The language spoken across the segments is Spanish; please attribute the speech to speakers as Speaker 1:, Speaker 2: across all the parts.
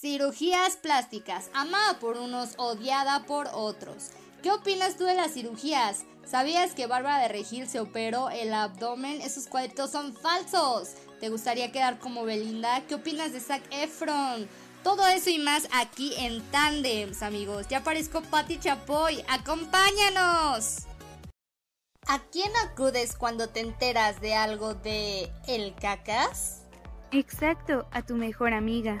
Speaker 1: Cirugías plásticas, amada por unos, odiada por otros. ¿Qué opinas tú de las cirugías? ¿Sabías que Bárbara de Regil se operó el abdomen? Esos cuadritos son falsos. ¿Te gustaría quedar como Belinda? ¿Qué opinas de Zac Efron? Todo eso y más aquí en Tandems, amigos. Ya aparezco Patti Chapoy. ¡Acompáñanos! ¿A quién acudes cuando te enteras de algo de el cacas?
Speaker 2: Exacto, a tu mejor amiga.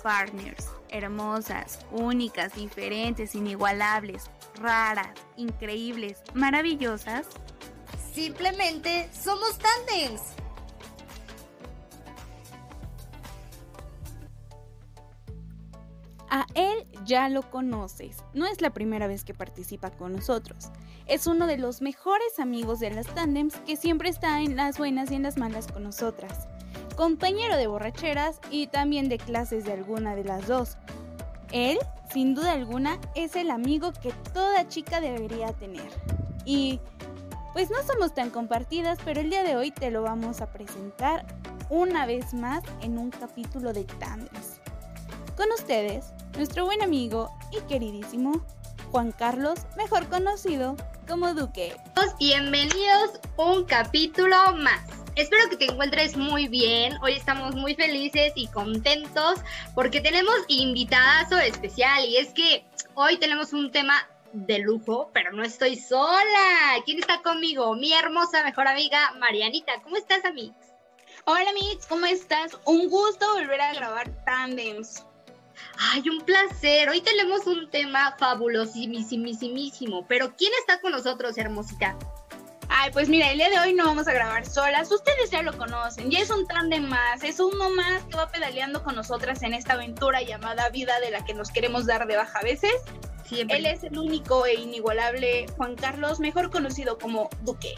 Speaker 2: partners, hermosas, únicas, diferentes, inigualables, raras, increíbles, maravillosas.
Speaker 1: Simplemente somos tandems.
Speaker 2: A él ya lo conoces, no es la primera vez que participa con nosotros. Es uno de los mejores amigos de las tandems que siempre está en las buenas y en las malas con nosotras. Compañero de borracheras y también de clases de alguna de las dos. Él, sin duda alguna, es el amigo que toda chica debería tener. Y pues no somos tan compartidas, pero el día de hoy te lo vamos a presentar una vez más en un capítulo de Tandems. Con ustedes, nuestro buen amigo y queridísimo Juan Carlos, mejor conocido como Duque.
Speaker 1: Bienvenidos un capítulo más. Espero que te encuentres muy bien. Hoy estamos muy felices y contentos porque tenemos invitadazo especial y es que hoy tenemos un tema de lujo, pero no estoy sola. ¿Quién está conmigo? Mi hermosa mejor amiga Marianita. ¿Cómo estás, Amix?
Speaker 3: Hola, Mix, ¿cómo estás? Un gusto volver a grabar Tandems.
Speaker 1: Ay, un placer. Hoy tenemos un tema fabulosísimo. Pero ¿quién está con nosotros, hermosita?
Speaker 3: Ay, pues mira, el día de hoy no vamos a grabar solas. Ustedes ya lo conocen. Ya es un de más. Es uno más que va pedaleando con nosotras en esta aventura llamada vida de la que nos queremos dar de baja a veces. Siempre. Él es el único e inigualable Juan Carlos, mejor conocido como Duque.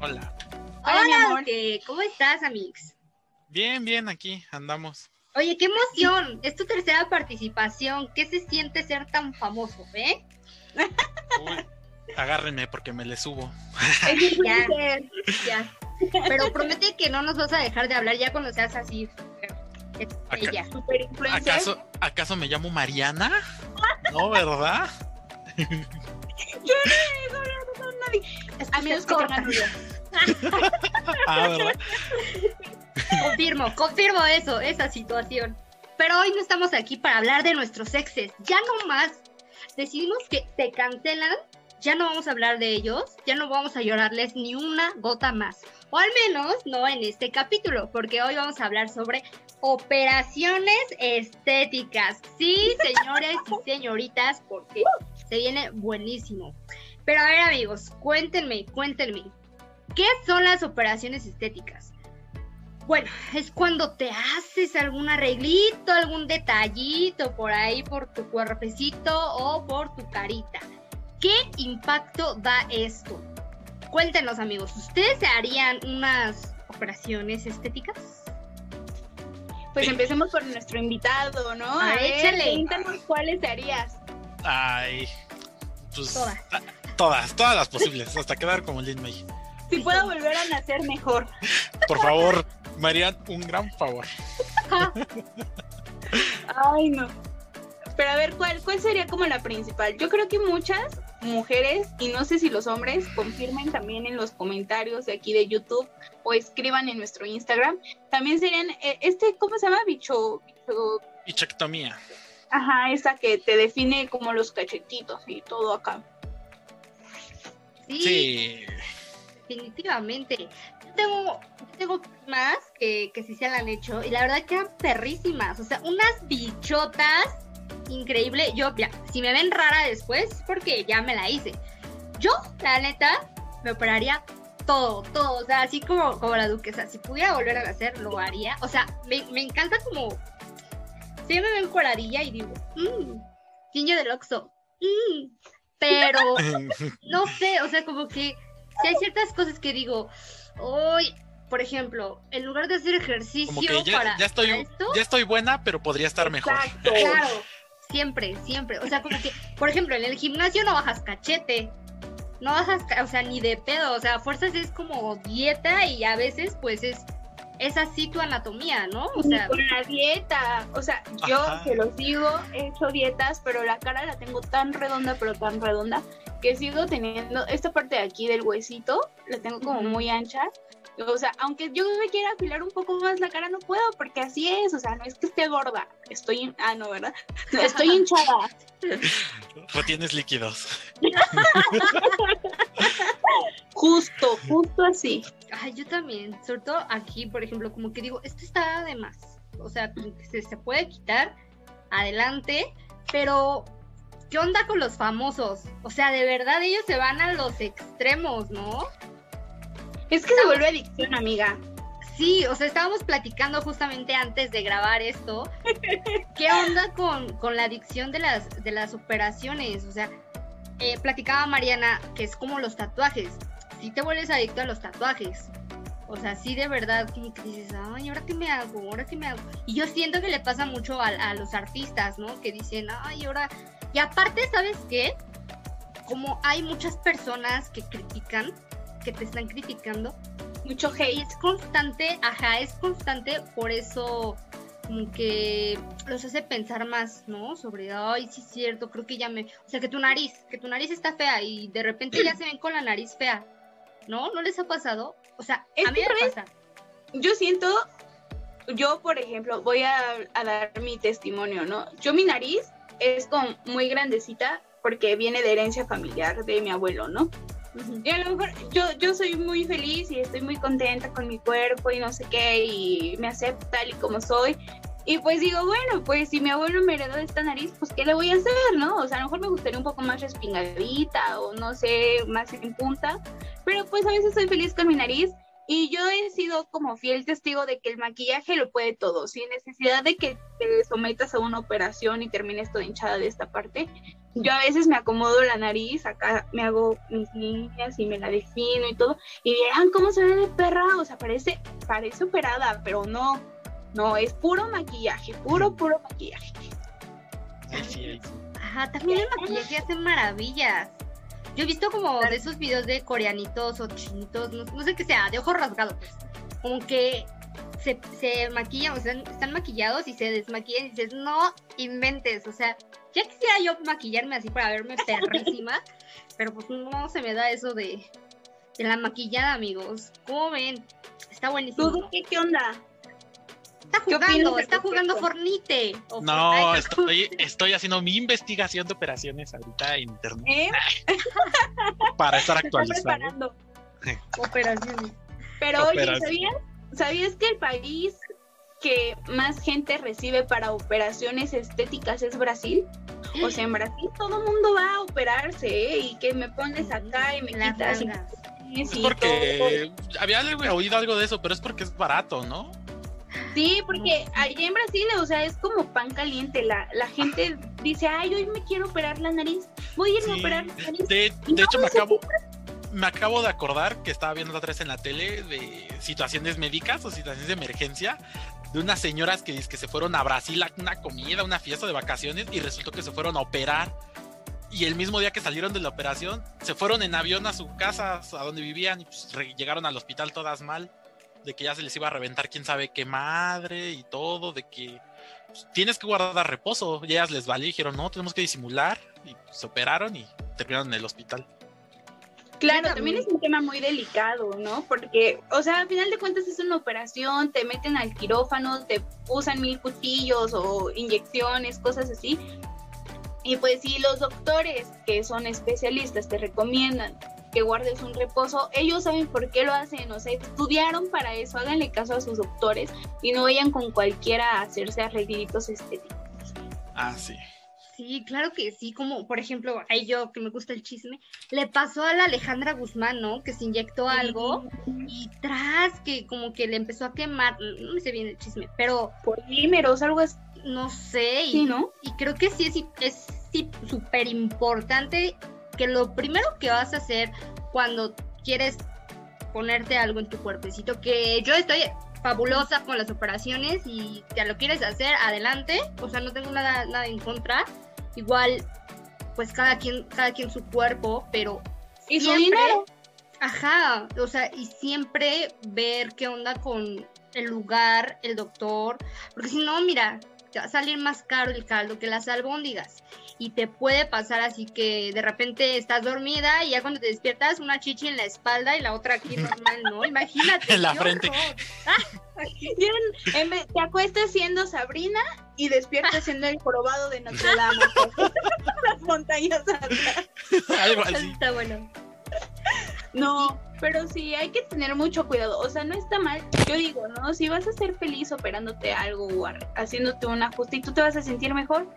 Speaker 4: Hola.
Speaker 1: Hola, mi amor. ¿Cómo estás, Amix?
Speaker 4: Bien, bien, aquí andamos.
Speaker 1: Oye, qué emoción. Es tu tercera participación. ¿Qué se siente ser tan famoso, eh?
Speaker 4: Uy, agárrenme porque me le subo.
Speaker 1: ya, ya. Pero promete que no nos vas a dejar de hablar ya cuando seas así.
Speaker 4: Ella. ¿Acaso, ¿Acaso me llamo Mariana? No, ¿verdad?
Speaker 3: Yo no he con nadie. Amigos,
Speaker 4: ah, ¿verdad?
Speaker 1: confirmo, confirmo eso, esa situación. Pero hoy no estamos aquí para hablar de nuestros exes. Ya no más. Decidimos que se cancelan. Ya no vamos a hablar de ellos. Ya no vamos a llorarles ni una gota más. O al menos no en este capítulo. Porque hoy vamos a hablar sobre operaciones estéticas. Sí, señores y señoritas. Porque se viene buenísimo. Pero a ver amigos, cuéntenme, cuéntenme. ¿Qué son las operaciones estéticas? Bueno, es cuando te haces algún arreglito, algún detallito por ahí por tu cuerpecito o por tu carita. ¿Qué impacto da esto? Cuéntenos amigos, ¿ustedes se harían unas operaciones estéticas?
Speaker 3: Pues empecemos por nuestro invitado, ¿no?
Speaker 1: A, échale.
Speaker 3: cuáles te harías.
Speaker 4: Ay, pues todas. Todas, todas las posibles, hasta quedar como Lin May.
Speaker 3: Si puedo volver a nacer mejor.
Speaker 4: Por favor, Marian, un gran favor.
Speaker 3: Ay, no. Pero a ver, ¿cuál, ¿cuál sería como la principal? Yo creo que muchas mujeres, y no sé si los hombres, confirmen también en los comentarios de aquí de YouTube o escriban en nuestro Instagram, también serían, eh, este, ¿cómo se llama? Bicho... bicho...
Speaker 4: Bichectomía.
Speaker 3: Ajá, esa que te define como los cachetitos y todo acá.
Speaker 4: sí.
Speaker 1: definitivamente tengo, tengo más que, que sí se la han hecho y la verdad que eran perrísimas. O sea, unas bichotas increíble. Yo, ya, si me ven rara después, porque ya me la hice. Yo, la neta, me operaría todo, todo. O sea, así como, como la duquesa. Si pudiera volver a hacer, lo haría. O sea, me, me encanta como sí me ven cuaradilla y digo, mmm, niño del Oxxo, mmm, pero no sé, o sea, como que si hay ciertas cosas que digo, hoy, por ejemplo, en lugar de hacer ejercicio
Speaker 4: ya,
Speaker 1: para,
Speaker 4: ya estoy, ya estoy buena, pero podría estar mejor.
Speaker 1: Claro, siempre, siempre. O sea, como que, por ejemplo, en el gimnasio no bajas cachete. No bajas, o sea, ni de pedo. O sea, fuerzas es como dieta y a veces, pues es es así tu anatomía, ¿no?
Speaker 3: O sea, con la dieta, o sea, yo que lo sigo, he hecho dietas, pero la cara la tengo tan redonda, pero tan redonda, que sigo teniendo esta parte de aquí del huesito, la tengo como muy ancha. O sea, aunque yo me quiera afilar un poco más la cara, no puedo, porque así es, o sea, no es que esté gorda, estoy, ah, no, ¿verdad? estoy hinchada.
Speaker 4: O tienes líquidos.
Speaker 3: justo, justo así.
Speaker 1: Ay, yo también, sobre todo aquí, por ejemplo, como que digo, esto está de más. O sea, se, se puede quitar adelante, pero ¿qué onda con los famosos? O sea, de verdad ellos se van a los extremos, ¿no?
Speaker 3: Es que se vuelve adicción, amiga.
Speaker 1: Sí, o sea, estábamos platicando justamente antes de grabar esto. ¿Qué onda con, con la adicción de las, de las operaciones? O sea, eh, platicaba Mariana que es como los tatuajes. Si te vuelves adicto a los tatuajes. O sea, sí de verdad como que dices, ay, ¿ahora qué me hago? ¿Ahora qué me hago? Y yo siento que le pasa mucho a, a los artistas, ¿no? Que dicen, ay, ahora... Y aparte, ¿sabes qué? Como hay muchas personas que critican, que te están criticando.
Speaker 3: Mucho hate.
Speaker 1: Y es constante, ajá, es constante, por eso como que los hace pensar más, ¿no? Sobre, ay, sí es cierto, creo que ya me... O sea, que tu nariz, que tu nariz está fea y de repente ya se ven con la nariz fea, ¿no? ¿No les ha pasado? O sea, a mí me pasa.
Speaker 3: Yo siento, yo por ejemplo, voy a, dar mi testimonio, ¿no? Yo mi nariz es como muy grandecita porque viene de herencia familiar de mi abuelo, ¿no? Y a lo mejor yo, yo soy muy feliz y estoy muy contenta con mi cuerpo y no sé qué, y me acepto tal y como soy. Y pues digo, bueno, pues si mi abuelo me heredó esta nariz, pues ¿qué le voy a hacer, no? O sea, a lo mejor me gustaría un poco más respingadita o no sé, más en punta, pero pues a veces soy feliz con mi nariz y yo he sido como fiel testigo de que el maquillaje lo puede todo, sin necesidad de que te sometas a una operación y termines toda hinchada de esta parte. Yo a veces me acomodo la nariz, acá me hago mis líneas y me la defino y todo, y vean cómo se ve de perra, o sea, parece, parece operada, pero no, no, es puro maquillaje, puro, puro maquillaje.
Speaker 1: Ajá, también el maquillaje hace maravillas. Yo he visto como de esos videos de coreanitos o chinitos, no, sé qué sea, de ojos rasgados, pues. Como que se, se maquillan, o sea, están maquillados y se desmaquillan y dices, no inventes, o sea, ya quisiera yo maquillarme así para verme perrísima, pero pues no se me da eso de, de la maquillada, amigos. ¿Cómo ven? Está buenísimo.
Speaker 3: ¿Tú qué, qué onda?
Speaker 1: Está jugando, está jugando Fornite.
Speaker 4: No, estoy, estoy haciendo mi investigación de operaciones ahorita en internet. ¿Eh? Para estar actualizando.
Speaker 1: operaciones.
Speaker 3: Pero oye, ¿sabías, ¿sabías que el país que más gente recibe para operaciones estéticas es Brasil? O sea, en Brasil todo el mundo va a operarse ¿eh? y que me pones acá y me quitas.
Speaker 4: Es porque había oído algo de eso, pero es porque es barato, ¿no?
Speaker 3: Sí, porque allá en Brasil, o sea, es como pan caliente. La, la gente dice, ay, hoy me quiero operar la nariz. Voy a irme a operar la nariz.
Speaker 4: De, hecho, me acabo, me acabo de acordar que estaba viendo otra vez en la tele de situaciones médicas o situaciones de emergencia de unas señoras que, que se fueron a Brasil a una comida, una fiesta de vacaciones y resultó que se fueron a operar. Y el mismo día que salieron de la operación, se fueron en avión a su casa, a donde vivían, y pues, llegaron al hospital todas mal de que ya se les iba a reventar quién sabe qué madre y todo, de que pues, tienes que guardar reposo. Y ellas les valió y dijeron, no, tenemos que disimular. Y se operaron y terminaron en el hospital.
Speaker 3: Claro, también es un tema muy delicado, ¿no? Porque, o sea, al final de cuentas es una operación, te meten al quirófano, te usan mil cuchillos o inyecciones, cosas así. Y pues si los doctores que son especialistas te recomiendan que guardes un reposo. Ellos saben por qué lo hacen, o sea, estudiaron para eso, háganle caso a sus doctores y no vayan con cualquiera a hacerse arreglitos estéticos.
Speaker 4: Ah, sí.
Speaker 1: Sí, claro que sí, como por ejemplo, a yo que me gusta el chisme, le pasó a la Alejandra Guzmán, ¿no? Que se inyectó algo y tras que como que le empezó a quemar, no me sé bien el chisme, pero...
Speaker 3: Polímeros, algo así.
Speaker 1: no sé. Y,
Speaker 3: Sí, ¿no?
Speaker 1: y creo que sí es es sí, súper importante que lo primero que vas a hacer cuando quieres ponerte algo en tu cuerpecito, que yo estoy fabulosa con las operaciones y te lo quieres hacer, adelante. O sea, no tengo nada, nada en contra. Igual, pues cada quien, cada quien su cuerpo, pero
Speaker 3: Y su
Speaker 1: siempre-
Speaker 3: dinero.
Speaker 1: Ajá, o sea, y siempre ver qué onda con el lugar, el doctor, porque si no, mira, te va a salir más caro el caldo que las albóndigas. Y te puede pasar así que de repente estás dormida y ya cuando te despiertas una chichi en la espalda y la otra aquí normal, ¿no? Imagínate.
Speaker 4: En la frente.
Speaker 3: vez- te acuestas siendo Sabrina y despiertas siendo el jorobado de Notre Dame. Las montañas atrás.
Speaker 4: Algo así.
Speaker 1: Está bueno.
Speaker 3: No, pero sí, hay que tener mucho cuidado. O sea, no está mal. Yo digo, ¿no? Si vas a ser feliz operándote algo o haciéndote un ajuste y tú te vas a sentir mejor,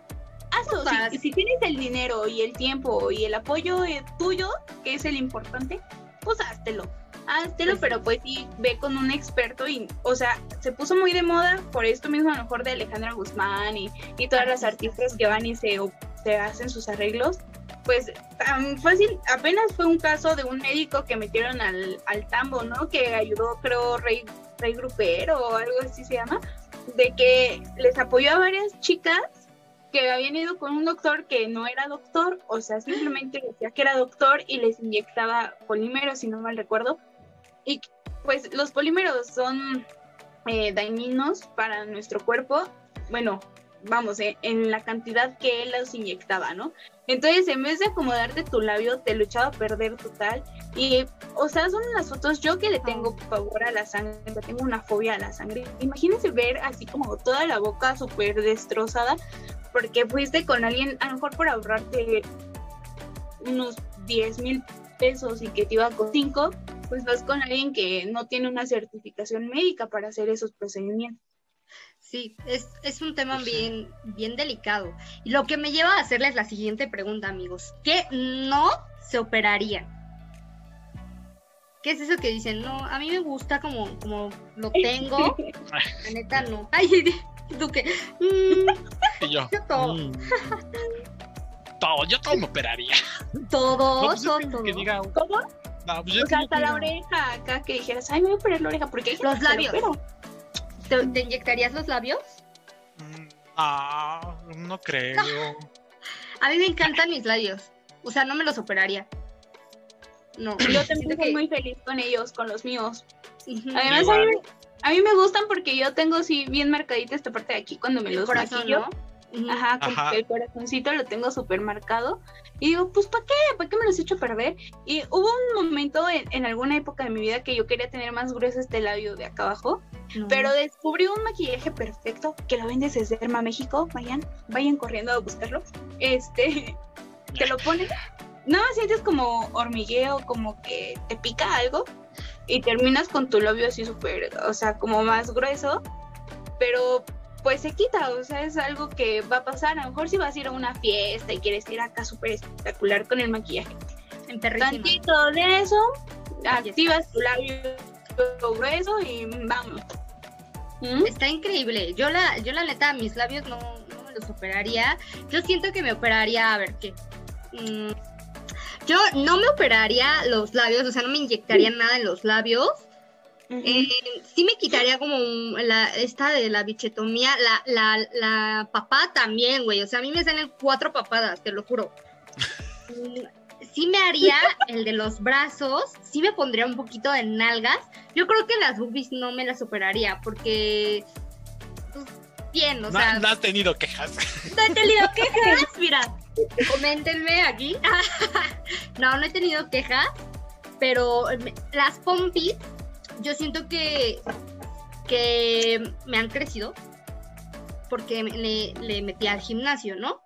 Speaker 1: haz.
Speaker 3: Si, si tienes el dinero y el tiempo y el apoyo eh, tuyo, que es el importante, pues háztelo. Háztelo,
Speaker 1: Pues
Speaker 3: pero pues sí, ve con un experto y, o sea, se puso muy de moda por esto mismo a lo mejor de Alejandra Guzmán y, y todas las
Speaker 1: Artistas.
Speaker 3: que van y se, se hacen sus arreglos pues tan fácil, apenas fue un caso de un médico que metieron al, al tambo, ¿no? Que ayudó, creo, Rey, Rey Grupero o algo así se llama, de que les apoyó a varias chicas que habían ido con un doctor que no era doctor, o sea, simplemente decía que era doctor y les inyectaba polímeros, si no mal recuerdo. Y pues los polímeros son eh, dañinos para nuestro cuerpo, bueno, vamos, eh, en la cantidad que él los inyectaba, ¿no? Entonces, en vez de acomodarte tu labio, te lo echaba a perder total. Y, o sea, son unas fotos, yo que le tengo pavor a la sangre, tengo una fobia a la sangre. Imagínense ver así como toda la boca súper destrozada, porque fuiste con alguien, a lo mejor por ahorrarte unos 10 mil pesos y que te iba con 5, pues vas con alguien que no tiene una certificación médica para hacer esos procedimientos.
Speaker 1: Sí, es, es un tema bien, bien delicado. Y lo que me lleva a hacerles la siguiente pregunta, amigos. ¿Qué no se operaría? ¿Qué es eso que dicen? No, a mí me gusta como, como lo tengo. La neta no. Ay, tú que. mm,
Speaker 4: Y yo.
Speaker 1: Yo todo.
Speaker 4: mm, todo, yo todo me operaría.
Speaker 1: todo,
Speaker 4: No, pues
Speaker 1: todo,
Speaker 4: tengo
Speaker 1: todo.
Speaker 4: que diga,
Speaker 3: ¿Cómo?
Speaker 4: no, pues yo
Speaker 3: O sea, hasta la oreja acá que dijeras, ay, me voy a operar la oreja, porque hay
Speaker 1: Los labios.
Speaker 3: opera.
Speaker 1: ¿Te, te inyectarías los labios?
Speaker 4: mm, Ah, no creo.
Speaker 1: A mí me encantan mis labios. O sea, no me los operaría. No.
Speaker 3: Yo también
Speaker 1: que-
Speaker 3: muy feliz con ellos, con los míos. Además, a mí, a mí me gustan porque yo tengo sí bien marcadita esta parte de aquí cuando me
Speaker 1: el
Speaker 3: los
Speaker 1: corazón,
Speaker 3: maquillo.
Speaker 1: ¿no?
Speaker 3: Ajá, como
Speaker 4: Ajá.
Speaker 3: que el corazoncito lo tengo súper marcado. Y digo, pues ¿para qué? ¿Para qué me los echo a perder? Y hubo un momento en, en alguna época de mi vida que yo quería tener más grueso este labio de acá abajo.
Speaker 1: No.
Speaker 3: Pero descubrí un maquillaje perfecto que lo vende desde Derma México. Vayan, vayan corriendo a buscarlo. Este, te lo pones. Nada más sientes como hormigueo, como que te pica algo. Y terminas con tu labio así súper, o sea, como más grueso. Pero pues se quita, o sea, es algo que va a pasar. A lo mejor si vas a ir a una fiesta y quieres ir acá súper espectacular con el maquillaje. Tantito de eso, activas tu labio grueso y vamos. ¿Mm?
Speaker 1: Está increíble. Yo la, yo la neta, mis labios no, no me los operaría. Yo siento que me operaría, a ver qué. Mm, yo no me operaría los labios, o sea, no me inyectaría nada en los labios. Eh, sí me quitaría como un- la, esta de la bichetomía, la, la, la papada también, güey. O sea, a mí me salen cuatro papadas, te lo juro. Mm, Sí me haría el de los brazos, sí me pondría un poquito de nalgas. Yo creo que las boobies no me las operaría porque... pues, bien, o
Speaker 4: No,
Speaker 1: sea,
Speaker 4: no has tenido quejas.
Speaker 1: no he tenido quejas, mira. Coméntenme aquí. no, no he tenido quejas, pero las pompis, yo siento que, que me han crecido porque le, le metí al gimnasio, ¿no?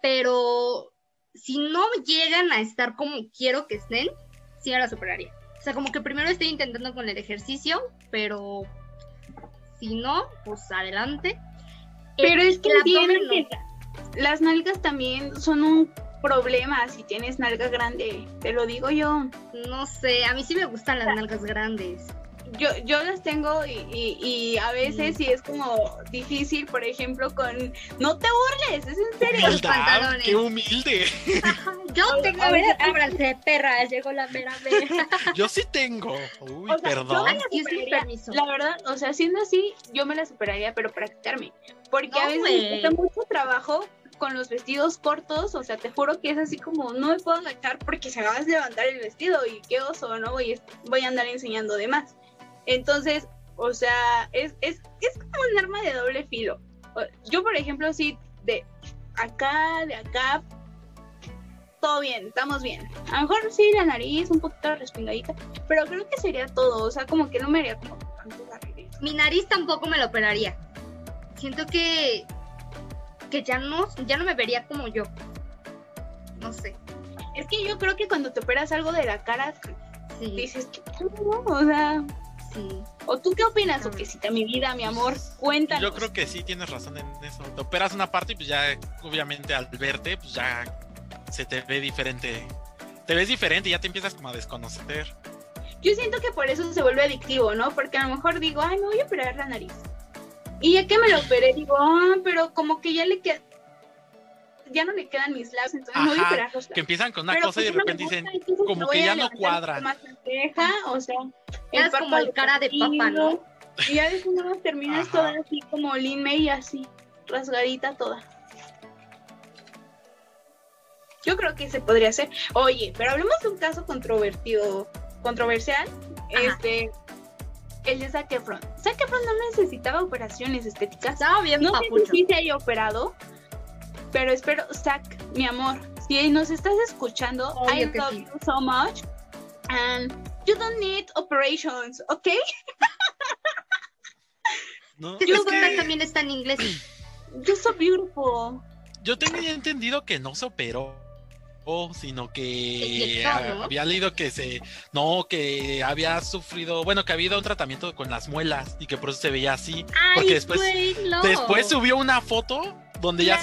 Speaker 1: Pero si no llegan a estar como quiero que estén, sí me las operaría. O sea, como que primero estoy intentando con el ejercicio, pero si no, pues adelante.
Speaker 3: Pero
Speaker 1: El
Speaker 3: es que
Speaker 1: no.
Speaker 3: que las nalgas también son un problema si tienes nalga grande, te lo digo yo.
Speaker 1: No sé, a mí sí me gustan las nalgas grandes.
Speaker 3: Yo, yo las tengo y, y, y a veces sí es como difícil, por ejemplo, con no te burles, es en serio.
Speaker 1: Los pantalones.
Speaker 4: qué humilde.
Speaker 1: Ajá, Yo tengo,
Speaker 3: a
Speaker 1: ver, ábranse, perra, llegó la mera mera.
Speaker 4: Yo sí tengo. Uy,
Speaker 3: O sea, yo
Speaker 4: perdón.
Speaker 3: me la
Speaker 1: Excuse me,
Speaker 3: superaría.
Speaker 1: permiso.
Speaker 3: La verdad, o sea, siendo así, yo me la superaría, pero para quitarme. Porque
Speaker 1: No,
Speaker 3: a veces me cuesta mucho trabajo con los vestidos cortos, o sea, te juro que es así como, no me puedo agachar porque se me va a levantar el vestido y qué oso, ¿no? Voy, voy a andar enseñando de más. Entonces, o sea, es, es, es como un arma de doble filo. Yo, por ejemplo, sí, de acá, de acá, todo bien, estamos bien. A lo mejor sí, la nariz un poquito respingadita, pero creo que sería todo, o sea, como que no me haría como tanto arreglitos.
Speaker 1: Mi nariz tampoco me lo operaría. Siento que que ya no ya no me vería como yo. No sé.
Speaker 3: Es que yo creo que cuando te operas algo de la cara,
Speaker 1: Sí,
Speaker 3: dices, ¿qué? O sea,
Speaker 1: sí.
Speaker 3: ¿o tú qué opinas, Oquecita, mi vida, mi amor? Cuéntanos.
Speaker 4: Yo creo que sí tienes razón en eso. Te operas una parte y pues ya, obviamente, al verte, pues ya se te ve diferente. Te ves diferente y ya te empiezas como a desconocer.
Speaker 3: Yo siento que por eso se vuelve adictivo, ¿no? Porque a lo mejor digo, ay, me voy a operar la nariz. Y ya que me lo operé, digo, ah, pero como que ya le queda. Ya no le quedan mis labios, entonces me voy a
Speaker 4: Ajá,
Speaker 3: operar los
Speaker 4: Que empiezan con una
Speaker 3: Pero
Speaker 4: cosa y de
Speaker 3: pues no me
Speaker 4: repente dicen,
Speaker 3: gusta,
Speaker 4: como
Speaker 3: me
Speaker 4: que ya no cuadra.
Speaker 3: Más ceja, o sea,
Speaker 1: Quedas como el cara de papa, ¿no?
Speaker 3: Y ya después nada más terminas
Speaker 4: Ajá.
Speaker 3: toda así como Lin May, así, rasgadita toda. Yo creo que se podría hacer. Oye, pero hablemos de un caso controvertido, controversial.
Speaker 1: Ajá.
Speaker 3: Este, el de Zac Efron. Zac Efron no necesitaba operaciones estéticas.
Speaker 1: Estaba bien
Speaker 3: No sé
Speaker 1: papucho.
Speaker 3: si sí se haya operado, pero espero, Zac, mi amor, si nos estás escuchando,
Speaker 1: Obvio
Speaker 3: I love
Speaker 1: sí.
Speaker 3: you so much. And you don't need operations, ¿ok?
Speaker 4: ¿no? Es que
Speaker 1: también está en inglés.
Speaker 3: You're so beautiful.
Speaker 4: yo tenía entendido que no se operó. sino que había leído que se no que había sufrido bueno que había un tratamiento con las muelas y que por eso se veía así Porque después- después subió una foto donde ya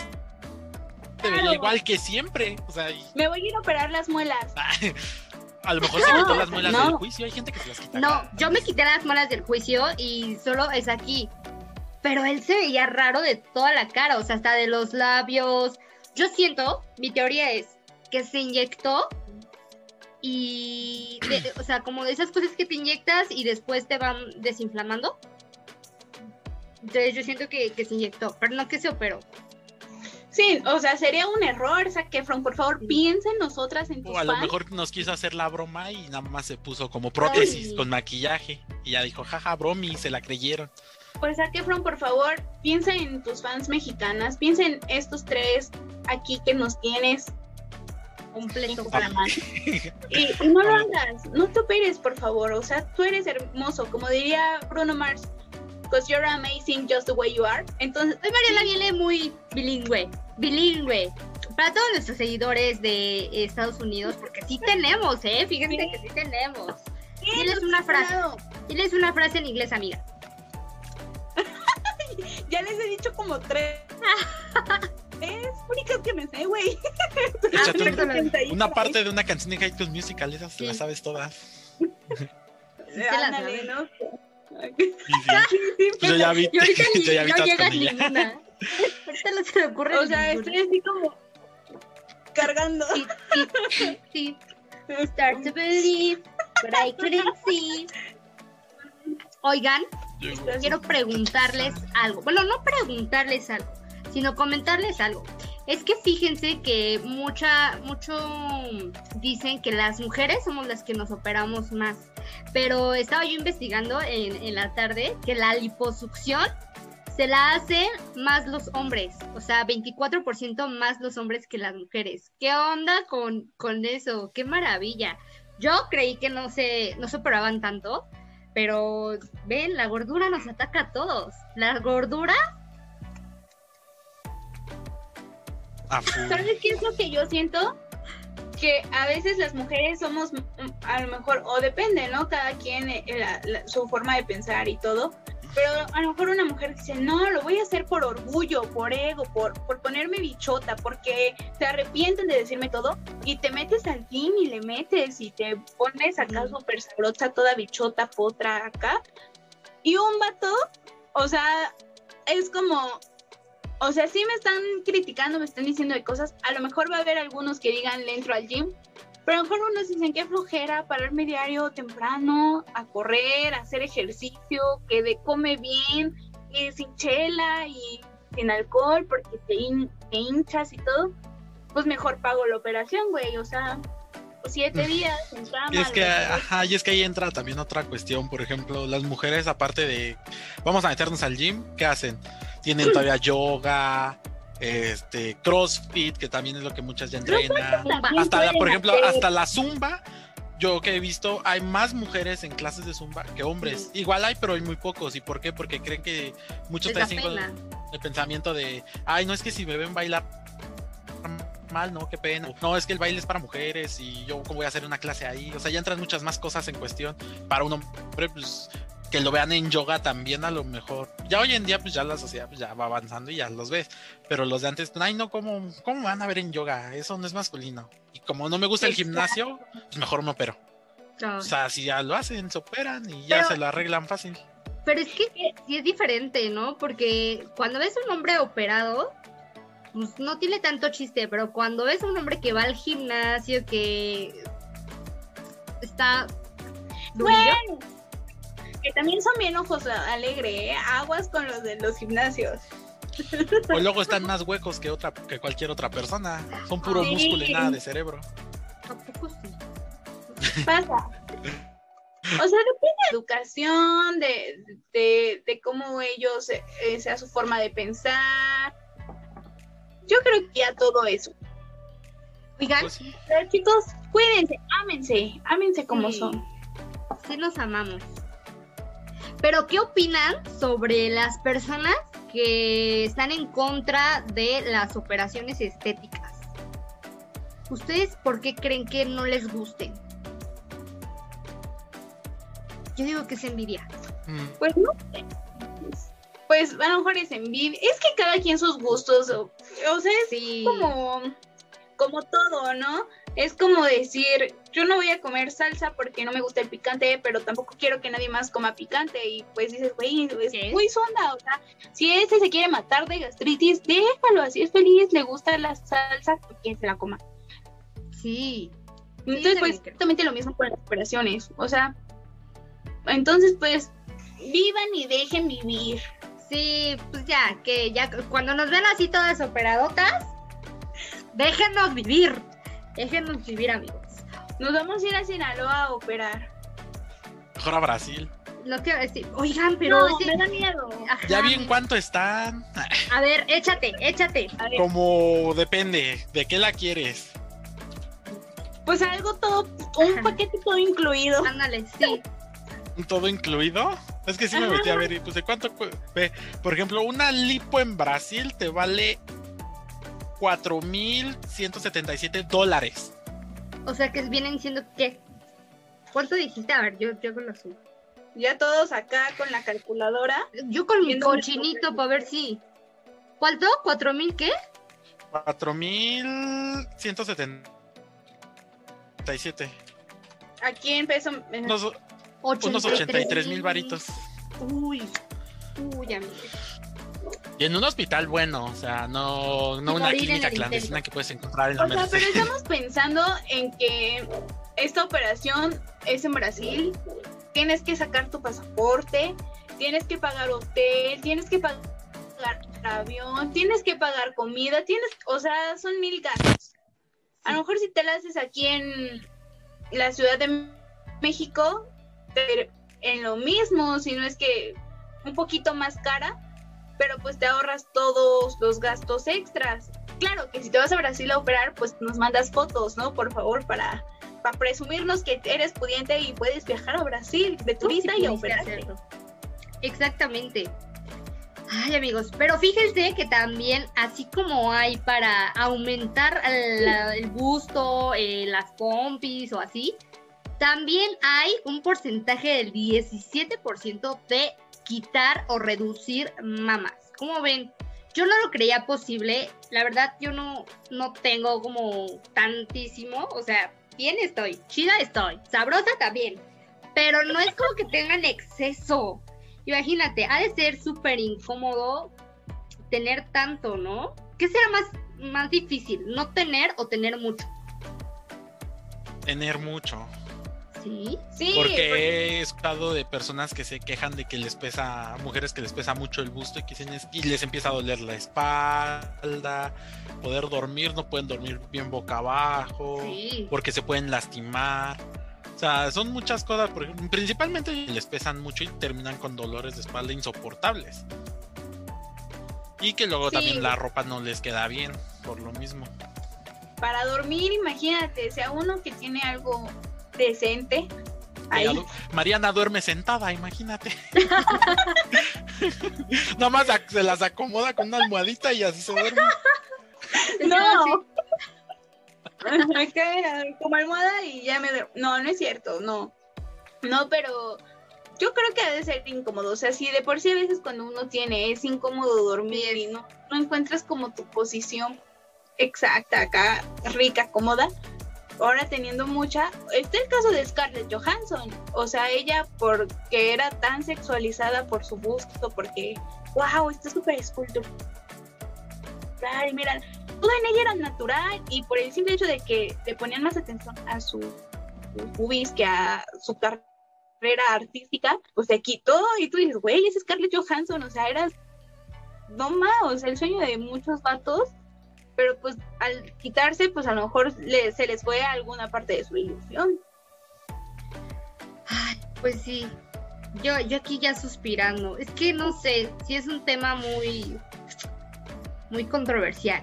Speaker 4: se veía igual que siempre o sea y-
Speaker 3: Me voy a ir a operar las muelas.
Speaker 4: a lo mejor se quitó las muelas
Speaker 3: no.
Speaker 4: del juicio hay gente que se las quita
Speaker 1: No, yo me quité las muelas del juicio y solo es aquí. Pero él se veía raro de toda la cara, o sea, hasta de los labios. Yo siento, mi teoría es que se inyectó y, de- o sea, como de esas cosas que te inyectas y después te van desinflamando. Entonces yo siento que, que se inyectó, pero no que se operó.
Speaker 3: Sí, o sea, sería un error, Zac Efron. Por favor,
Speaker 1: Sí.
Speaker 3: piensa en nosotras, en tus
Speaker 4: o a lo mejor nos quiso hacer la broma y nada más se puso como prótesis
Speaker 1: Ay.
Speaker 4: con maquillaje y ya dijo jaja bromi y se la creyeron
Speaker 3: Pues Zac Efron, por favor, piensa en tus fans mexicanas. Piensa en estos tres aquí que nos tienes.
Speaker 1: Completo.
Speaker 3: para más. Y, y no lo hagas, no te operes, por favor. O sea, tú eres hermoso, como diría Bruno Mars. Because you're amazing just the way you are. Entonces,
Speaker 1: Hoy Mariela viene muy bilingüe, bilingüe. Para todos nuestros seguidores de Estados Unidos, porque sí tenemos, ¿eh? Fíjense
Speaker 3: Sí.
Speaker 1: que sí tenemos. Diles una frase. Diles una frase en inglés, amiga.
Speaker 3: Ya les he dicho como tres. es únicas que me sé, güey.
Speaker 1: Perdón.
Speaker 4: una parte de una canción de High School Musical esas
Speaker 1: Sí.
Speaker 4: las sabes todas
Speaker 1: la
Speaker 3: Ándale. ¿no?
Speaker 4: Sí, sí. Pues yo ya vi,
Speaker 1: Y ahorita ni,
Speaker 4: yo ya vi
Speaker 1: no ninguna. Ahorita no se me ocurre
Speaker 3: O sea,
Speaker 1: ninguna.
Speaker 3: estoy así como cargando.
Speaker 1: Sí, sí, sí. Start to believe, but I couldn't see. Oigan, quiero preguntarles algo. Bueno, no preguntarles algo, sino comentarles algo. Es que fíjense que mucha, mucho dicen que las mujeres somos las que nos operamos más. Pero estaba yo investigando en, la tarde que la liposucción se la hacen más los hombres. O sea, 24% más los hombres que las mujeres. ¿Qué onda con, con eso? ¡Qué maravilla! Yo creí que no se, no se operaban tanto, pero ven, la gordura nos ataca a todos. La gordura,
Speaker 3: ¿Sabes qué es lo que yo siento? Que a veces las mujeres somos, a lo mejor, o depende, ¿no? Cada quien, eh, la- la- su forma de pensar y todo. Pero a lo mejor una mujer dice, no, lo voy a hacer por orgullo, por ego, por, por ponerme bichota, porque se arrepienten de decirme todo y te metes al gym y le metes y te pones acá súper sabrosa, toda bichota, potra acá. Y un vato, o sea, es como, o sea, sí me están criticando, me están diciendo de cosas. A lo mejor va a haber algunos que digan, le entro al gym. Pero a lo mejor unos dicen que flojera pararme diario temprano, a correr, a hacer ejercicio, que de come bien, y sin chela y sin alcohol, porque te, hin- te hinchas y todo. Pues mejor pago la operación, güey. O sea, siete días en cama.
Speaker 4: Y es que, ajá, y es que ahí entra también otra cuestión, por ejemplo, las mujeres aparte de vamos a meternos al gym, ¿qué hacen? Tienen todavía yoga, este, CrossFit, que también es lo que muchas ya entrenan. Hasta la, por ejemplo,
Speaker 3: hacer-
Speaker 4: hasta la zumba, yo que he visto, hay más mujeres en clases de zumba que hombres. Igual hay, pero hay muy pocos. ¿Y por qué? Porque creen que muchos con
Speaker 1: pena.
Speaker 4: el pensamiento de, ay, no es que si me ven bailar mal, no, qué pena. No, es que el baile es para mujeres y yo cómo voy a hacer una clase ahí. O sea, ya entran muchas más cosas en cuestión para un hombre, pues que lo vean en yoga también a lo mejor. Ya hoy en día, pues ya la sociedad pues, ya va avanzando y ya los ves. Pero los de antes, ay, no, ¿cómo, ¿cómo van a ver en yoga? Eso no es masculino. Y como no me gusta el gimnasio, pues mejor me opero.
Speaker 1: No.
Speaker 4: O sea, si ya lo hacen, se operan y ya
Speaker 3: Pero-
Speaker 4: se lo arreglan fácil.
Speaker 1: Pero es que sí es diferente, ¿no? Porque cuando ves a un hombre operado, pues no tiene tanto chiste, pero cuando ves a un hombre que va al gimnasio, que está
Speaker 3: Bueno, que también son bien ojos alegre, ¿eh? Aguas con los de los gimnasios.
Speaker 4: O luego están más huecos que otra que cualquier otra persona. Son puro
Speaker 3: Sí.
Speaker 4: músculo y nada de cerebro.
Speaker 1: ¿a poco sí?
Speaker 3: Pasa. O sea, depende de educación, de, de, de cómo ellos, eh, sea su forma de pensar. Yo creo que ya todo eso.
Speaker 1: Oigan,
Speaker 4: Pues sí.
Speaker 3: Pero chicos, cuídense, ámense, ámense como
Speaker 1: Sí.
Speaker 3: son.
Speaker 1: sí nos amamos. Pero, ¿qué opinan sobre las personas que están en contra de las operaciones estéticas? ¿Ustedes por qué creen que no les gusten? Yo digo que es envidia.
Speaker 4: Mm.
Speaker 3: Pues no. Pues a lo mejor es envidia. Es que cada quien sus gustos. O, o sea, es
Speaker 1: Sí.
Speaker 3: como, como todo, ¿no? Es como decir, yo no voy a comer salsa porque no me gusta el picante, pero tampoco quiero que nadie más coma picante. Y pues dices, güey, es muy sonda. O sea, si ese se quiere matar de gastritis, déjalo, así es feliz, le gusta la salsa, que se la coma.
Speaker 1: Sí.
Speaker 3: Entonces, pues, exactamente lo mismo con las operaciones. O sea, entonces, pues, vivan y dejen vivir.
Speaker 1: Sí, pues ya, que ya cuando nos ven así todas operadotas, déjenos vivir. Déjenos vivir, amigos.
Speaker 3: Nos vamos a ir a Sinaloa a operar.
Speaker 4: Mejor a Brasil.
Speaker 1: Lo quiero decir, oigan, pero
Speaker 3: no,
Speaker 1: ese-
Speaker 3: me da miedo.
Speaker 1: Ajá,
Speaker 4: Ya vi en cuánto están.
Speaker 1: A ver, échate, échate.
Speaker 3: A ver,
Speaker 4: Como depende de qué la quieres.
Speaker 3: pues algo todo, un
Speaker 1: Ajá.
Speaker 3: paquete todo incluido.
Speaker 1: Ándale, sí.
Speaker 4: todo incluido. Es que sí me metí a ver y puse cuánto. por ejemplo, una lipo en Brasil te vale 4.177 dólares.
Speaker 1: O sea que vienen siendo qué. ¿Cuánto dijiste? A ver, yo, yo con lo subo.
Speaker 3: Ya todos acá con la calculadora.
Speaker 1: Yo con mi cochinito para ver si. ¿Cuánto? ¿Cuatro mil qué?
Speaker 4: 4.177.
Speaker 3: Aquí en peso. eh,
Speaker 4: Unos, unos 83 mil varitos.
Speaker 1: Uy, uy, amigo.
Speaker 4: Y en un hospital bueno, o sea, no, no una clínica clandestina que puedes encontrar en la
Speaker 3: O sea, pero estamos pensando en que esta operación es en Brasil. Tienes que sacar tu pasaporte, tienes que pagar hotel, tienes que pagar avión, tienes que pagar comida, tienes, o sea, son mil gastos. A lo mejor si te la haces aquí en la Ciudad de México, en lo mismo, si no es que un poquito más cara, pero pues te ahorras todos los gastos extras. Claro que si te vas a Brasil a operar, pues nos mandas fotos, ¿no? Por favor, para, para presumirnos que eres pudiente y puedes viajar a Brasil de
Speaker 1: sí
Speaker 3: turista y a
Speaker 1: hacerlo. Exactamente. Ay, amigos, pero fíjense que también, así como hay para aumentar el gusto, eh, las pompis o así, también hay un porcentaje del 17% de quitar o reducir mamas. ¿Cómo ven? Yo no lo creía posible. La verdad, yo no, no tengo como tantísimo. O sea, bien estoy, chida estoy, sabrosa también. Pero no es como que tengan exceso. Imagínate, ha de ser súper incómodo tener tanto, ¿no? ¿Qué será más, más difícil? ¿No tener o tener mucho?
Speaker 4: Tener mucho.
Speaker 1: Sí.
Speaker 3: Sí,
Speaker 4: Porque he escuchado de personas que se quejan de que les pesa, mujeres que les pesa mucho el busto y, que dicen, "Es- y les empieza a doler la espalda, poder dormir, no pueden dormir bien boca abajo,
Speaker 1: Sí.
Speaker 4: porque se pueden lastimar. O sea, son muchas cosas, porque principalmente les pesan mucho y terminan con dolores de espalda insoportables. Y que luego
Speaker 3: Sí.
Speaker 4: también la ropa no les queda bien por lo mismo.
Speaker 3: para dormir, imagínate, sea uno que tiene algo decente. Ahí.
Speaker 4: Mariana duerme sentada, imagínate. Nada más se las acomoda con una almohadita y así se duerme.
Speaker 3: No. Como almohada y ya me duermo. No, no es cierto, no. No, pero yo creo que ha de ser incómodo. O sea, si de por sí a veces cuando uno tiene es incómodo dormir y no, no encuentras como tu posición exacta acá, rica, cómoda. Ahora teniendo mucha, está el caso de Scarlett Johansson. O sea, ella porque era tan sexualizada por su busto, porque, wow, está súper escultural. Y mira, todo en ella era natural y por el simple hecho de que le ponían más atención a su, boobies que a su carrera artística, pues se quitó y tú dices, güey, es Scarlett Johansson, o sea, eras no más, o sea, el sueño de muchos vatos, pero pues al quitarse, pues a lo mejor le- se les fue alguna parte de su ilusión.
Speaker 1: Ay, pues sí. Yo, yo aquí ya suspirando. Es que no sé, si es un tema muy, muy controversial.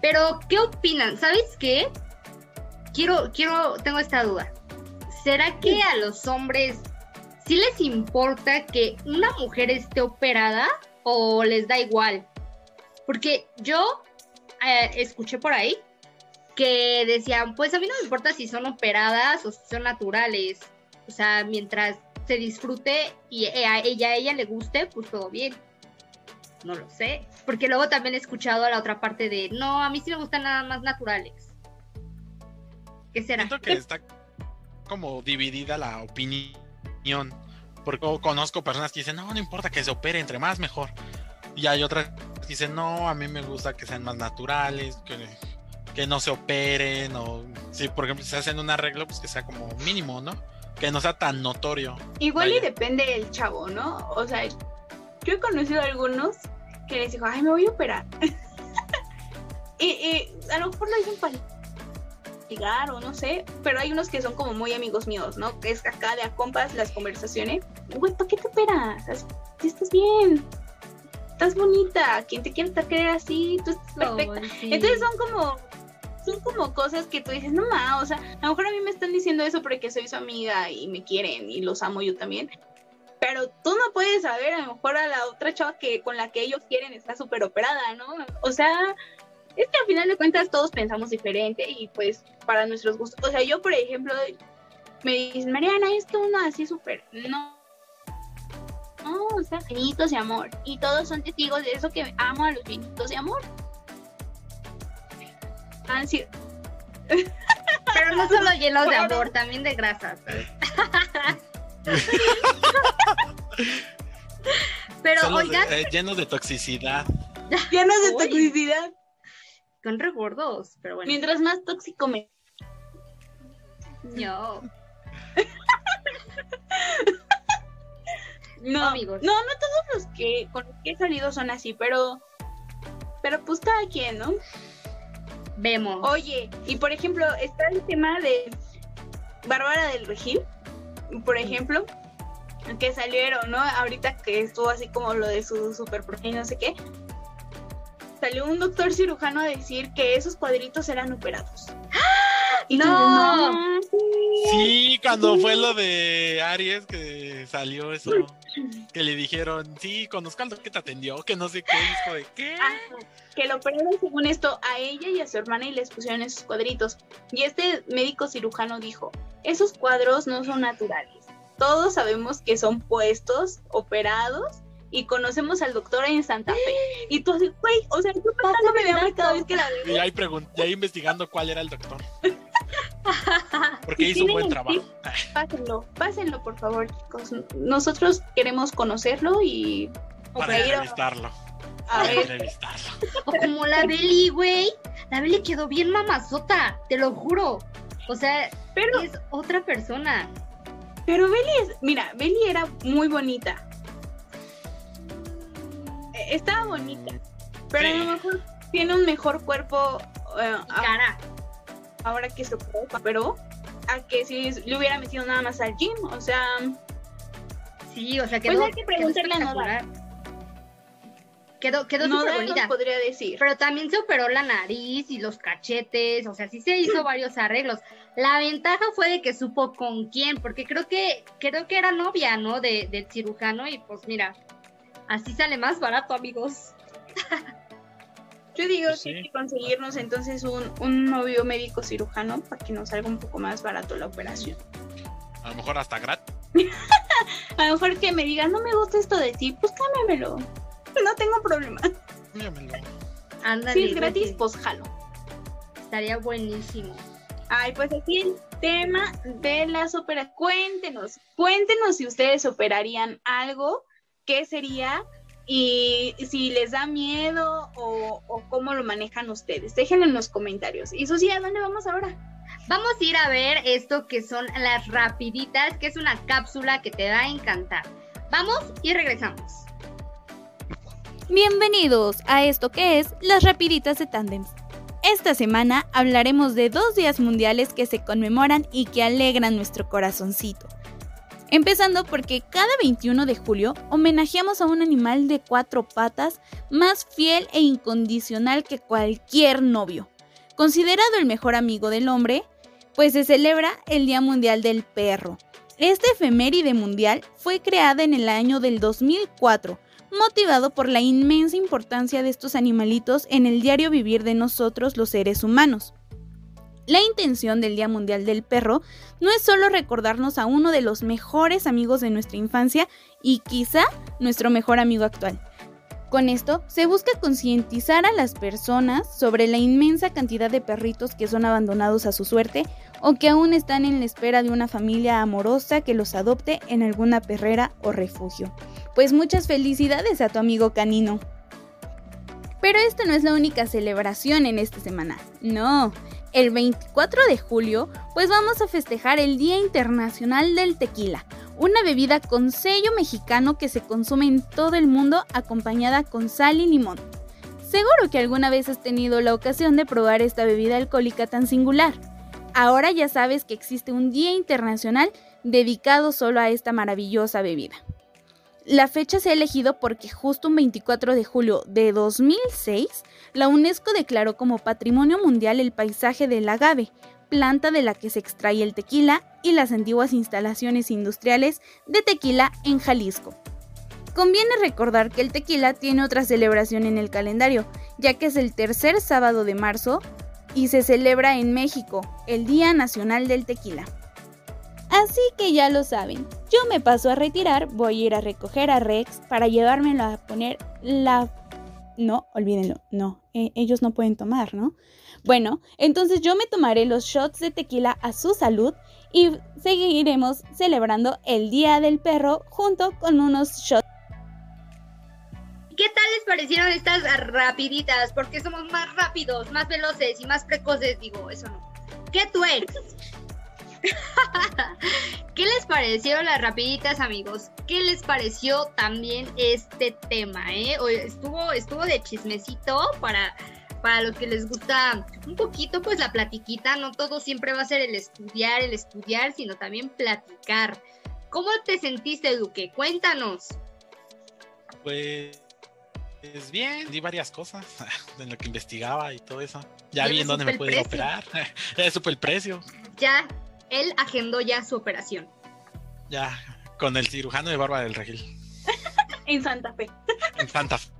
Speaker 1: Pero, ¿qué opinan? ¿Sabes qué? Quiero, quiero, tengo esta duda. ¿Será que a los hombres sí les importa que una mujer esté operada o les da igual? Porque yo eh, escuché por ahí que decían, pues a mí no me importa si son operadas o si son naturales. O sea, mientras se disfrute y e- a ella, a ella le guste, pues todo bien. No lo sé. Porque luego también he escuchado a la otra parte de, no, a mí sí me gustan nada más naturales. ¿Qué será?
Speaker 4: Siento que está como dividida la opinión. Porque conozco personas que dicen, no, no importa que se opere, entre más mejor. Y hay otras que dicen, no, a mí me gusta que sean más naturales, que, que no se operen, o si por ejemplo se hacen un arreglo, pues que sea como mínimo, ¿no? Que no sea tan notorio.
Speaker 3: Igual y depende del chavo, ¿no? O sea, yo he conocido a algunos que les dijo, ay, me voy a operar. y, y a lo mejor lo dicen para ligar o no sé, pero hay unos que son como muy amigos míos, ¿no? Que es acá de a compas las conversaciones. Güey, ¿para qué te operas? As- Si estás bien, estás bonita, quien te quiere te querer así, tú estás perfecta.
Speaker 1: Sí.
Speaker 3: Entonces son como son como cosas que tú dices, no ma, o sea, a lo mejor a mí me están diciendo eso porque soy su amiga y me quieren y los amo yo también. Pero tú no puedes saber, a lo mejor a la otra chava que con la que ellos quieren está súper operada, ¿no? O sea, es que al final de cuentas todos pensamos diferente y pues para nuestros gustos. O sea, yo por ejemplo, me dicen, Mariana, es que uno así súper, no. No, o sea, de amor. Y todos son testigos de eso que amo a los vinitos de amor. Han sido,
Speaker 1: Pero no solo llenos de amor, también de grasas. Pero
Speaker 4: Solo de-
Speaker 1: oigan,
Speaker 4: eh, llenos de toxicidad.
Speaker 3: llenos de
Speaker 1: Uy.
Speaker 3: toxicidad.
Speaker 1: con regordos, pero bueno.
Speaker 3: Mientras más tóxico me.
Speaker 1: No.
Speaker 3: No,
Speaker 1: Amigos.
Speaker 3: no, no todos los que con los que he salido son así, pero. Pero pues cada quien, ¿no?
Speaker 1: Vemos.
Speaker 3: Oye, y por ejemplo, está el tema de Bárbara del Regil, por ejemplo, que salieron, ¿no? Ahorita que estuvo así como lo de su super y no sé qué. Salió un doctor cirujano a decir que esos cuadritos eran operados. Y tú
Speaker 1: No.
Speaker 3: dices, no,
Speaker 4: Sí, cuando fue lo de Aries que salió eso, que le dijeron, sí, conozco al doctor que te atendió, que no sé qué, como de qué.
Speaker 3: Ajá, que lo operaron según esto a ella y a su hermana y les pusieron esos cuadritos. Y este médico cirujano dijo, esos cuadros no son naturales. Todos sabemos que son puestos, operados y conocemos al doctor en Santa Fe. Y tú así, güey, o sea, yo pasándome de hambre cada vez que la veo.
Speaker 4: Y ahí, y ahí investigando cuál era el doctor. Porque hizo un buen trabajo.
Speaker 3: Pásenlo, pásenlo, por favor, chicos. Nosotros queremos conocerlo y.
Speaker 4: Para entrevistarlo. A ver. entrevistarlo.
Speaker 1: O como la Beli, güey. La Beli quedó bien mamazota, te lo juro. O sea, pero es otra persona.
Speaker 3: Pero Beli es, mira, Beli era muy bonita. E, estaba bonita. Pero a lo mejor tiene un mejor cuerpo.
Speaker 1: Eh, cara.
Speaker 3: Ahora que se ocupa, pero a que si le hubiera metido nada más al gym, o sea.
Speaker 1: Sí, o sea, que pues
Speaker 3: hay que preguntarle a Nodal.
Speaker 1: Quedó, quedó súper bonita.
Speaker 3: podría decir.
Speaker 1: Pero también se operó la nariz y los cachetes, o sea, sí se hizo varios arreglos. La ventaja fue de que supo con quién, porque creo que, creo que era novia, ¿no? De, del cirujano, y pues mira, así sale más barato, amigos.
Speaker 3: Yo digo pues que hay que conseguirnos entonces un, un novio médico cirujano para que nos salga un poco más barato la operación.
Speaker 4: A lo mejor hasta gratis.
Speaker 3: a lo mejor que me digan, no me gusta esto de ti, pues cámbiamelo. no tengo problema. Si es gratis, pues jalo.
Speaker 1: Estaría buenísimo.
Speaker 3: Ay, pues aquí el tema de las óperas. Cuéntenos, cuéntenos si ustedes operarían algo, qué sería y si les da miedo o, o cómo lo manejan ustedes. Déjenlo en los comentarios. Y Susi, ¿a dónde vamos ahora?
Speaker 1: Vamos a ir a ver esto que son las rapiditas, que es una cápsula que te va a encantar. Vamos y regresamos.
Speaker 2: Bienvenidos a esto que es las rapiditas de Tandems. Esta semana hablaremos de dos días mundiales que se conmemoran y que alegran nuestro corazoncito. Empezando porque cada 21 de julio homenajeamos a un animal de cuatro patas más fiel e incondicional que cualquier novio. Considerado el mejor amigo del hombre, pues se celebra el Día Mundial del Perro. Esta efeméride mundial fue creada en el año del 2004 motivado por la inmensa importancia de estos animalitos en el diario vivir de nosotros los seres humanos. La intención del Día Mundial del Perro no es solo recordarnos a uno de los mejores amigos de nuestra infancia y quizá nuestro mejor amigo actual. Con esto se busca concientizar a las personas sobre la inmensa cantidad de perritos que son abandonados a su suerte o que aún están en la espera de una familia amorosa que los adopte en alguna perrera o refugio. Pues muchas felicidades a tu amigo canino. Pero esta no es la única celebración en esta semana. No, el 24 de julio, pues vamos a festejar el Día Internacional del Tequila, una bebida con sello mexicano que se consume en todo el mundo acompañada con sal y limón. Seguro que alguna vez has tenido la ocasión de probar esta bebida alcohólica tan singular. Ahora ya sabes que existe un Día Internacional dedicado solo a esta maravillosa bebida. La fecha se ha elegido porque justo un 24 de julio de 2006, la UNESCO declaró como Patrimonio Mundial el paisaje del agave, planta de la que se extrae el tequila y las antiguas instalaciones industriales de tequila en Jalisco. Conviene recordar que el tequila tiene otra celebración en el calendario, ya que es el tercer sábado de marzo y se celebra en México, el Día Nacional del Tequila. Así que ya lo saben, yo me paso a retirar, voy a ir a recoger a Rex para llevármelo a poner la... No, olvídenlo, no, e, ellos no pueden tomar, ¿no? Bueno, entonces yo me tomaré los shots de tequila a su salud y seguiremos celebrando el Día del Perro junto con unos shots
Speaker 1: ¿Qué tal les parecieron estas rapiditas? Porque somos más rápidos, más veloces y más precoces, digo, eso no. ¿Qué tú eres? ¿Qué les parecieron las rapiditas, amigos? ¿Qué les pareció también este tema, eh? Estuvo, estuvo de chismecito para, para los que les gusta un poquito, pues la platiquita. No todo siempre va a ser el estudiar, el estudiar, sino también platicar. ¿Cómo te sentiste, Duque? Cuéntanos.
Speaker 4: Pues pues bien, di varias cosas en lo que investigaba y todo eso. Ya, vi en dónde me puede operar. ya supe el precio.
Speaker 1: Ya, él agendó ya su operación.
Speaker 4: Ya, con el cirujano de Barba del Regil.
Speaker 3: en Santa Fe.
Speaker 4: en Santa Fe.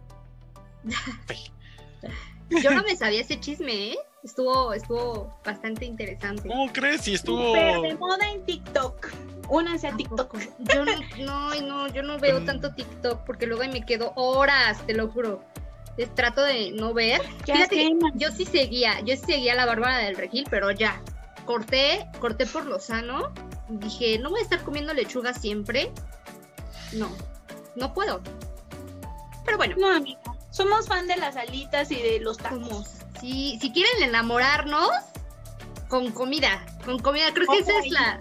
Speaker 1: Yo no me sabía ese chisme, ¿eh? Estuvo, estuvo bastante interesante.
Speaker 4: ¿Cómo crees? Si estuvo.
Speaker 3: de moda en TikTok. Únanse a TikTok.
Speaker 1: Yo no, no, no, yo no veo tanto TikTok porque luego ahí me quedo horas, te lo juro. Les trato de no ver. Fíjate, yo sí seguía, yo sí seguía a la Bárbara del Regil, pero ya. Corté, corté por lo sano. Dije, no voy a estar comiendo lechuga siempre. No, no puedo. Pero bueno,
Speaker 3: No, amiga. Somos fan de las alitas y de los tacos.
Speaker 1: como si, si quieren enamorarnos, con comida. Con comida, creo que esa es la.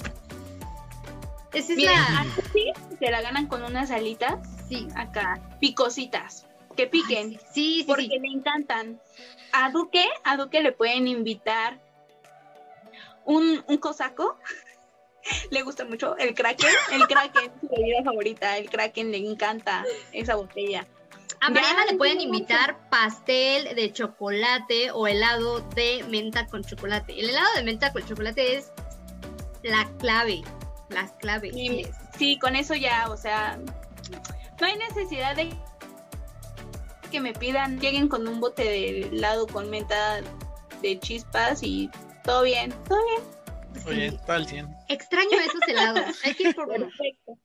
Speaker 1: Esa es
Speaker 3: Miren,
Speaker 1: la.
Speaker 3: sí se la ganan con unas alitas
Speaker 1: Sí.
Speaker 3: acá, picositas, que piquen,
Speaker 1: Ay, sí, sí, sí.
Speaker 3: porque le encantan. A Duque, a Duque le pueden invitar un, un cosaco. le gusta mucho el Kraken, el Kraken, su bebida favorita, el Kraken le encanta esa botella.
Speaker 1: A Mariana
Speaker 3: Ya,
Speaker 1: le pueden invitar pastel de chocolate o helado de menta con chocolate. El helado de menta con chocolate es la clave. La clave.
Speaker 3: Sí,
Speaker 1: sí es.
Speaker 3: Sí, con eso ya, o sea, no hay necesidad de que me pidan, lleguen con un bote de helado con menta de chispas y todo bien, todo bien.
Speaker 4: Oye, tal 100.
Speaker 1: Extraño esos helados. Hay que ir por uno.
Speaker 3: Perfecto.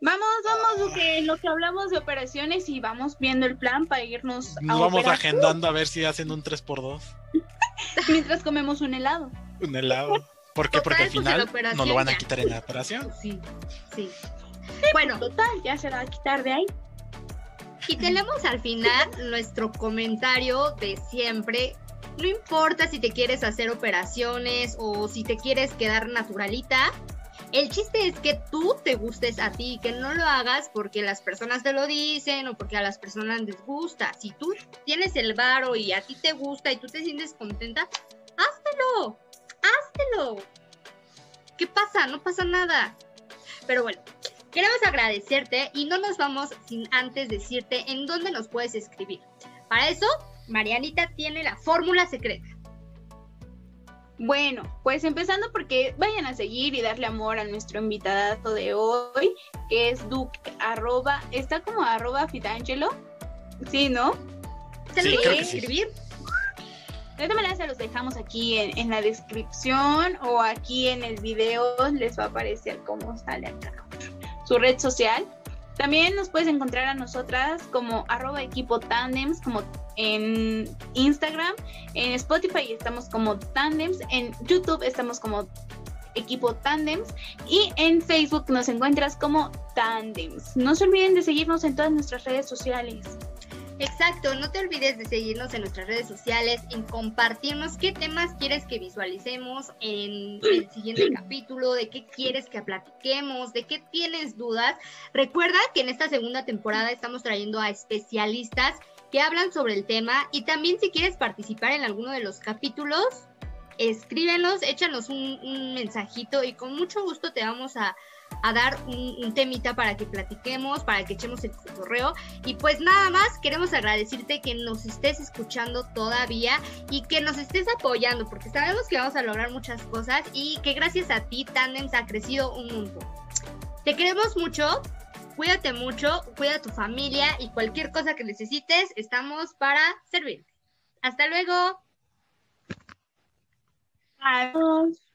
Speaker 3: Vamos, vamos, Duque, en lo que hablamos de operaciones y vamos viendo el plan para irnos
Speaker 4: Nos
Speaker 3: a
Speaker 4: vamos
Speaker 3: operar
Speaker 4: agendando a ver si hacen un 3x2.
Speaker 3: mientras comemos un helado.
Speaker 4: Un helado. ¿Por qué?
Speaker 1: Total,
Speaker 4: Porque al final nos lo van a
Speaker 1: ya.
Speaker 4: quitar en la operación.
Speaker 1: Sí, sí. Bueno,
Speaker 3: Total, ya se la va a quitar de ahí.
Speaker 1: Y tenemos al final nuestro comentario de siempre. No importa si te quieres hacer operaciones o si te quieres quedar naturalita. El chiste es que tú te gustes a ti, que no lo hagas porque las personas te lo dicen o porque a las personas les gusta. Si tú tienes el varo y a ti te gusta y tú te sientes contenta, háztelo, háztelo. ¿Qué pasa? No pasa nada. Pero bueno, Queremos agradecerte y no nos vamos sin antes decirte en dónde nos puedes escribir. Para eso, Marianita tiene la fórmula secreta.
Speaker 3: Bueno, pues empezando porque vayan a seguir y darle amor a nuestro invitado de hoy, que es Duque, arroba, está como arroba Fitangelo, sí, ¿no?
Speaker 1: ¿Se
Speaker 4: Sí,
Speaker 1: lo
Speaker 4: sí.
Speaker 1: escribir?
Speaker 3: De esta manera se los dejamos aquí en, en la descripción o aquí en el video les va a aparecer cómo sale acá su red social. También nos puedes encontrar a nosotras como arroba equipo tandems, como en Instagram, en Spotify estamos como tandems, en YouTube estamos como equipo tandems y en Facebook nos encuentras como tandems. No se olviden de seguirnos en todas nuestras redes sociales.
Speaker 1: Exacto, no te olvides de seguirnos en nuestras redes sociales, en compartirnos qué temas quieres que visualicemos en el siguiente capítulo, de qué quieres que platiquemos, de qué tienes dudas. Recuerda que en esta segunda temporada estamos trayendo a especialistas que hablan sobre el tema y también si quieres participar en alguno de los capítulos, escríbenos, échanos un, un mensajito y con mucho gusto te vamos a, a dar un, un temita para que platiquemos, para que echemos el correo. Y pues nada más, queremos agradecerte que nos estés escuchando todavía y que nos estés apoyando, porque sabemos que vamos a lograr muchas cosas y que gracias a ti Tandems ha crecido un mundo. Te queremos mucho, cuídate mucho, cuida a tu familia y cualquier cosa que necesites, estamos para servir. Hasta luego.
Speaker 3: Adiós.